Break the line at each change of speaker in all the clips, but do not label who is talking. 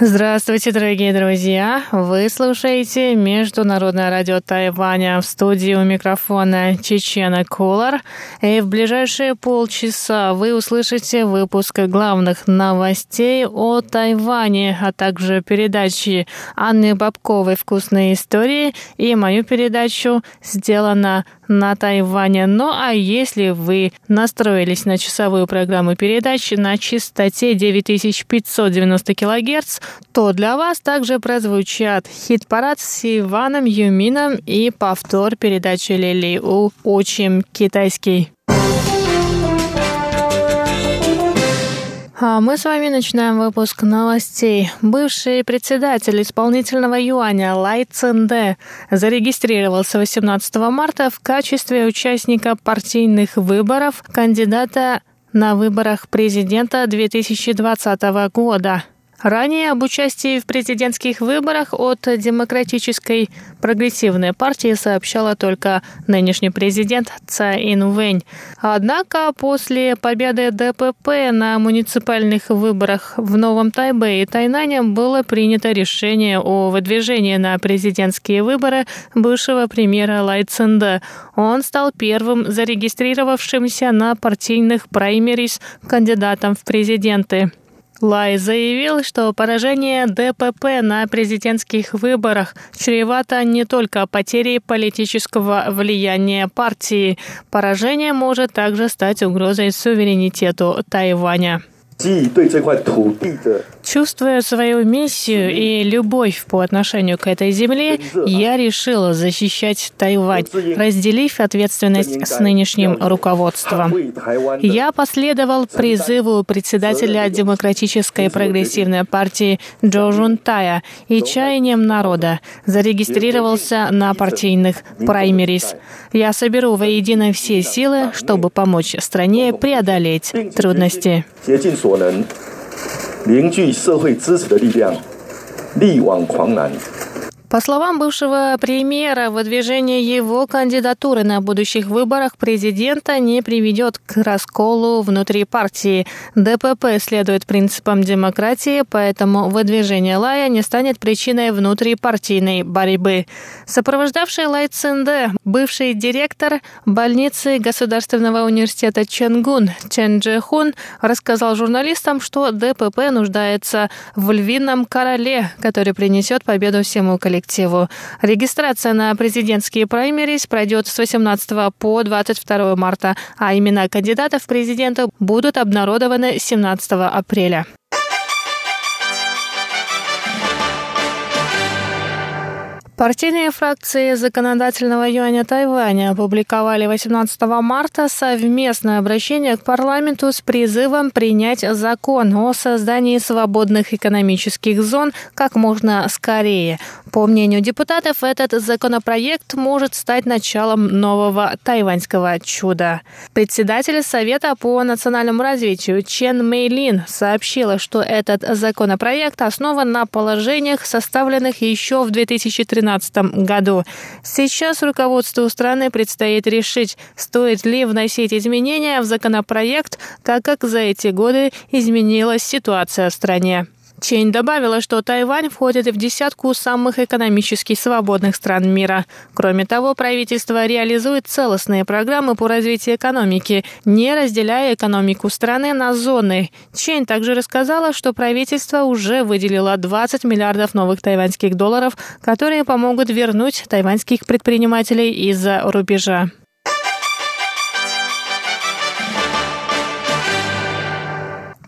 Здравствуйте, дорогие друзья! Вы слушаете Международное радио Тайваня в студии у микрофона Чечена Кулар. И в ближайшие полчаса вы услышите выпуск главных новостей о Тайване, а также передачи Анны Бабковой «Вкусные истории» и мою передачу «Сделано на Тайване. Ну а если вы настроились на часовую программу передач на частоте 9590 кГц, то для вас также прозвучат хит-парад с Иваном Юмином и повтор передачи Лили У «Учим китайский». А мы с вами начинаем выпуск новостей. Бывший председатель исполнительного юаня Лай Цинде зарегистрировался 18 марта в качестве участника партийных выборов кандидата на выборах президента 2020 года. Ранее об участии в президентских выборах от Демократической прогрессивной партии сообщала только нынешний президент Цай Вэнь. Однако после победы ДПП на муниципальных выборах в Новом Тайбе и Тайнане было принято решение о выдвижении на президентские выборы бывшего премьера Лай Цинда. Он стал первым зарегистрировавшимся на партийных праймерис кандидатом в президенты. Лай заявил, что поражение ДПП на президентских выборах чревато не только потерей политического влияния партии. Поражение может также стать угрозой суверенитету Тайваня. Чувствуя свою миссию и любовь по отношению к этой земле, я решила защищать Тайвань, разделив ответственность с нынешним руководством. Я последовал призыву председателя Демократической прогрессивной партии Джо Жунтая и чаянием народа, зарегистрировался на партийных праймерис. Я соберу воедино все силы, чтобы помочь стране преодолеть трудности. 所能，凝聚社会支持的力量，力挽狂澜。По словам бывшего премьера, выдвижение его кандидатуры на будущих выборах президента не приведет к расколу внутри партии. ДПП следует принципам демократии, поэтому выдвижение Лая не станет причиной внутрипартийной борьбы. Сопровождавший Лай Цинде, бывший директор больницы Государственного университета Ченгун Чен Джехун, рассказал журналистам, что ДПП нуждается в львином короле, который принесет победу всему коллективу коллективу. Регистрация на президентские праймерис пройдет с 18 по 22 марта, а имена кандидатов в президенты будут обнародованы 17 апреля. Партийные фракции законодательного юаня Тайваня опубликовали 18 марта совместное обращение к парламенту с призывом принять закон о создании свободных экономических зон как можно скорее. По мнению депутатов, этот законопроект может стать началом нового тайваньского чуда. Председатель Совета по национальному развитию Чен Мэйлин сообщила, что этот законопроект основан на положениях, составленных еще в 2013 2013 году. Сейчас руководству страны предстоит решить, стоит ли вносить изменения в законопроект, так как за эти годы изменилась ситуация в стране. Чень добавила, что Тайвань входит в десятку самых экономически свободных стран мира. Кроме того, правительство реализует целостные программы по развитию экономики, не разделяя экономику страны на зоны. Чень также рассказала, что правительство уже выделило 20 миллиардов новых тайваньских долларов, которые помогут вернуть тайваньских предпринимателей из-за рубежа.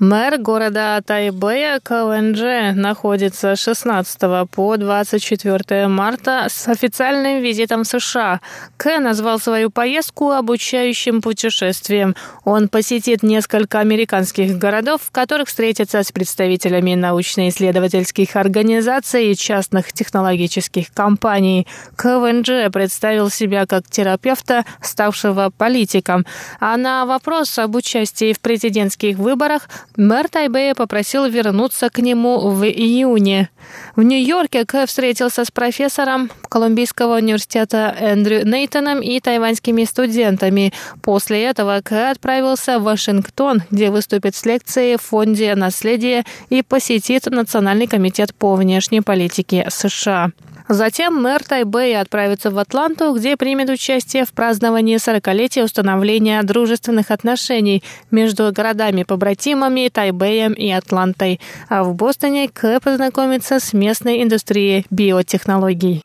Мэр города Тайбэя КВНЖ находится с 16 по 24 марта с официальным визитом в США. К назвал свою поездку обучающим путешествием. Он посетит несколько американских городов, в которых встретится с представителями научно-исследовательских организаций и частных технологических компаний. КВНЖ представил себя как терапевта, ставшего политиком. А на вопрос об участии в президентских выборах Мэр Тайбэя попросил вернуться к нему в июне. В Нью-Йорке Кэ встретился с профессором Колумбийского университета Эндрю Нейтоном и тайваньскими студентами. После этого Кэ отправился в Вашингтон, где выступит с лекцией в Фонде наследия и посетит Национальный комитет по внешней политике США. Затем мэр Тайбэя отправится в Атланту, где примет участие в праздновании 40-летия установления дружественных отношений между городами-побратимами Тайбэем и Атлантой. А в Бостоне Кэ познакомится с местной индустрией биотехнологий.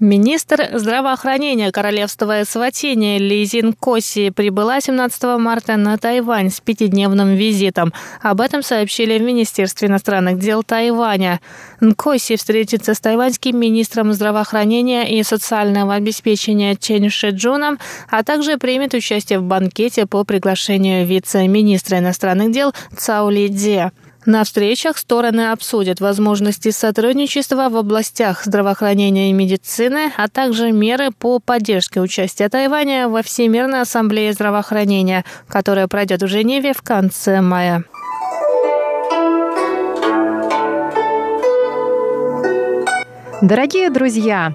Министр здравоохранения Королевства Эсватини Лизин Коси прибыла 17 марта на Тайвань с пятидневным визитом. Об этом сообщили в Министерстве иностранных дел Тайваня. Нкоси встретится с тайваньским министром здравоохранения и социального обеспечения Чен Шиджуном, а также примет участие в банкете по приглашению вице-министра иностранных дел Цаули Дзе. На встречах стороны обсудят возможности сотрудничества в областях здравоохранения и медицины, а также меры по поддержке участия Тайваня во Всемирной ассамблее здравоохранения, которая пройдет в Женеве в конце мая.
Дорогие друзья,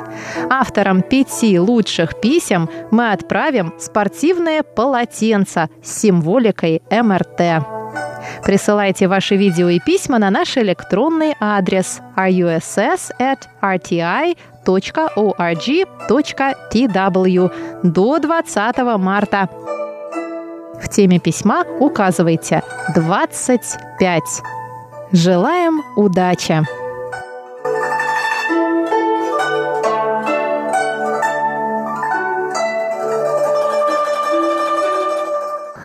Авторам пяти лучших писем мы отправим спортивное полотенце с символикой МРТ. Присылайте ваши видео и письма на наш электронный адрес russ@rti.org.tw до 20 марта. В теме письма указывайте 25. Желаем удачи!